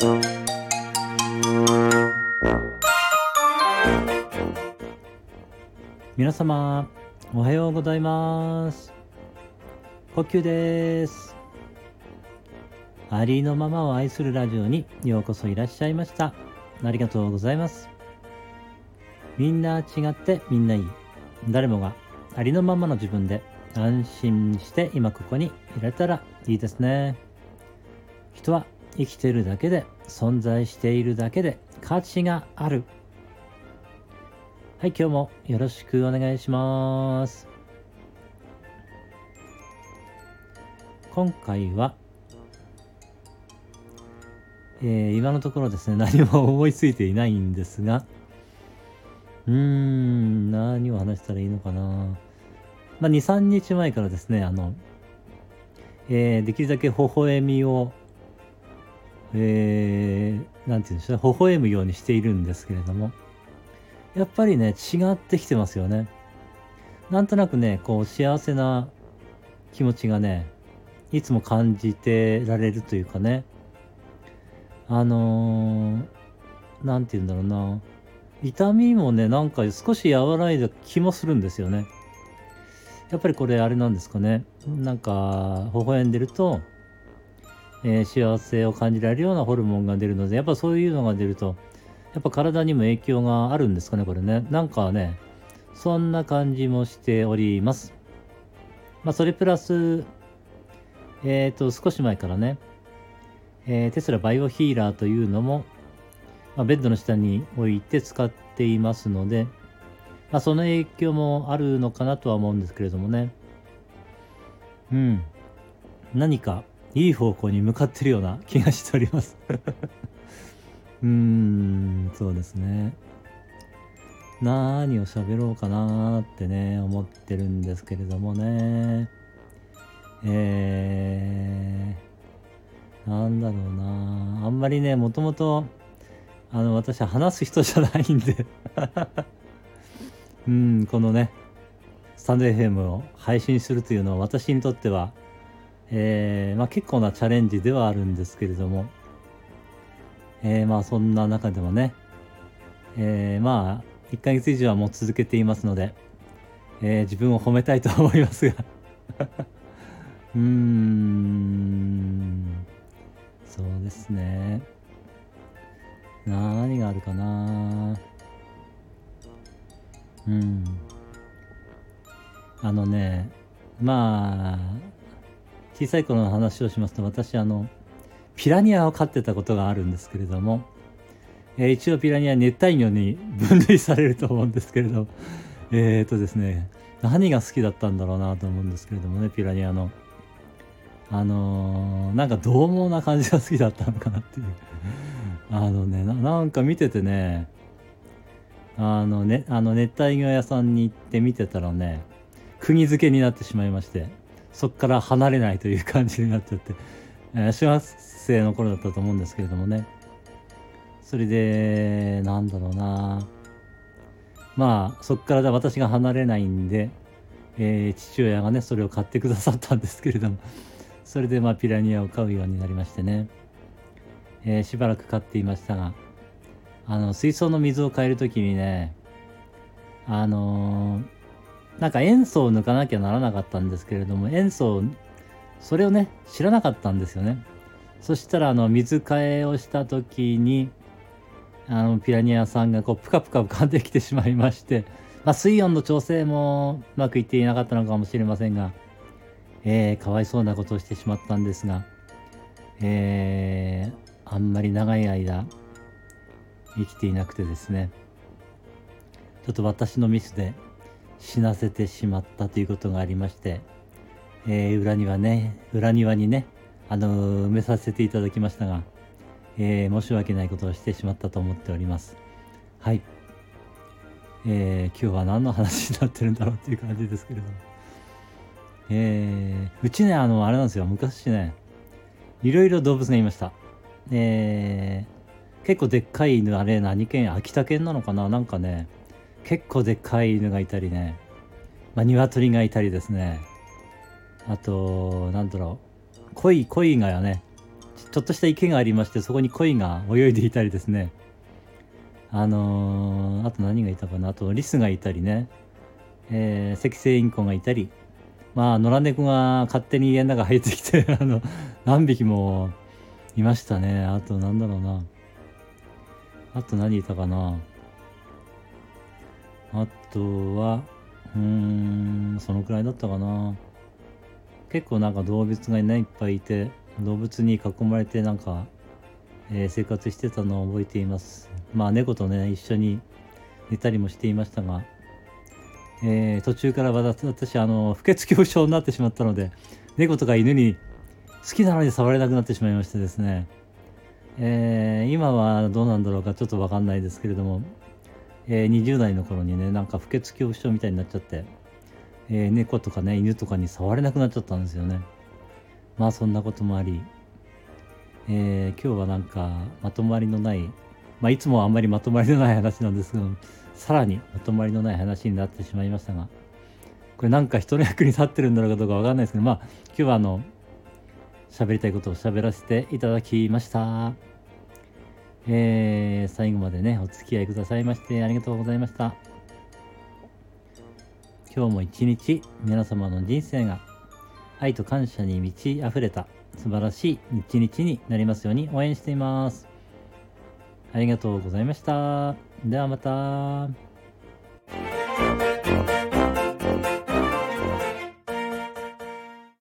皆様おはようございます。呼吸です。ありのままを愛するラジオにようこそいらっしゃいました。ありがとうございます。みんな違ってみんないい。誰もがありのままの自分で安心して今ここにいられたらいいですね。人は生きてるだけで存在しているだけで価値があるはい、今日もよろしくお願いします。今回は、えー、今のところですね、何も思いついていないんですが、うーん、何を話したらいいのかな。まあ、2、3日前からですね、あの、えー、できるだけ微笑みを、えー、なんて言うんでしょうね、微笑むようにしているんですけれども、やっぱりね、違ってきてますよね。なんとなくね、こう、幸せな気持ちがね、いつも感じてられるというかね、あのー、なんて言うんだろうな、痛みもね、なんか少し和らいだ気もするんですよね。やっぱりこれあれなんですかね。なんか、微笑んでると、えー、幸せを感じられるようなホルモンが出るので、やっぱそういうのが出ると、やっぱ体にも影響があるんですかね、これね。なんかね、そんな感じもしております。まあ、それプラス、えっ、ー、と、少し前からね、えー、テスラバイオヒーラーというのも、まあ、ベッドの下に置いて使っていますので、まあ、その影響もあるのかなとは思うんですけれどもね。うん。何かいい方向に向かってるような気がしております うーん、そうですね。何を喋ろうかなってね、思ってるんですけれどもね。えー、なんだろうなあんまりね、もともと、あの、私は話す人じゃないんで うん、このね、スタンド FM を配信するというのは私にとっては、えー、まあ結構なチャレンジではあるんですけれども、えー、まあそんな中でもね、えー、まあ1ヶ月以上はもう続けていますので、えー、自分を褒めたいと思いますが。うーん。そうですね。何があるかな。うん。あのねまあ小さい頃の話をしますと私あのピラニアを飼ってたことがあるんですけれども、えー、一応ピラニア熱帯魚に分類されると思うんですけれど、えっ、ー、とですね、何が好きだったんだろうなと思うんですけれどもね、ピラニアの。あのー、なんか獰猛な感じが好きだったのかなっていう。あのねな、なんか見ててね、あのね、あの熱帯魚屋さんに行って見てたらね、釘付けになってしまいまして、そっから離れないという感じになっちゃって、え、小学生の頃だったと思うんですけれどもね。それでなんだろうな。まあそっから私が離れないんで、えー、父親がねそれを買ってくださったんですけれども。それでまあピラニアを飼うようになりましてね、えー、しばらく飼っていましたがあの水槽の水を変える時にねあのー、なんか塩素を抜かなきゃならなかったんですけれども塩素それをね、知らなかったんですよね。そしたら、あの、水替えをした時に、あの、ピラニアさんがこう、ぷかぷか浮かんできてしまいまして、まあ、水温の調整もうまくいっていなかったのかもしれませんが、えー、かわいそうなことをしてしまったんですが、えー、あんまり長い間、生きていなくてですね、ちょっと私のミスで死なせてしまったということがありまして、えー、裏庭ね、裏庭にね、あの埋めさせていただきましたが、えー、申し訳ないことをしてしまったと思っております。はい。えー、今日は何の話になってるんだろうっていう感じですけれども。えー、うちね、あの、あれなんですよ、昔ね、いろいろ動物がいました。えー、結構でっかい犬、あれ何県？秋田県なのかな？なんかね、結構でっかい犬がいたりね、まあ、鶏がいたりですね、あと、なんだろう、鯉、鯉がね、ちょっとした池がありましてそこに鯉が泳いでいたりですね。あのー、あと何がいたかな。あとリスがいたりね、えー、赤星インコがいたり。まあ野良猫が勝手に家の中入ってきて あの何匹もいましたね。あとなんだろうな。あと何いたかな。あとはうーんそのくらいだったかな。結構なんか動物がねいっぱいいて動物に囲まれてなんか、えー、生活してたのを覚えています。まあ猫とね一緒に寝たりもしていましたが、えー、途中から私あの不潔恐怖症になってしまったので猫とか犬に好きなのに触れなくなってしまいましてですね、えー、今はどうなんだろうかちょっと分かんないですけれども、えー、20代の頃にねなんか不潔恐怖症みたいになっちゃって、えー、猫とかね犬とかに触れなくなっちゃったんですよねまあそんなこともあり、えー、今日はなんかまとまりのないまあ、いつもあんまりまとまりのない話なんですけどさらにまとまりのない話になってしまいましたがこれなんか人の役に立ってるんだろうかどうかわかんないですけどまあ今日はあの喋りたいことを喋らせていただきました。えー、最後までねお付き合いくださいましてありがとうございました。今日も一日皆様の人生が愛と感謝に満ち溢れた素晴らしい一日になりますように応援しています。ありがとうございました。ではまた。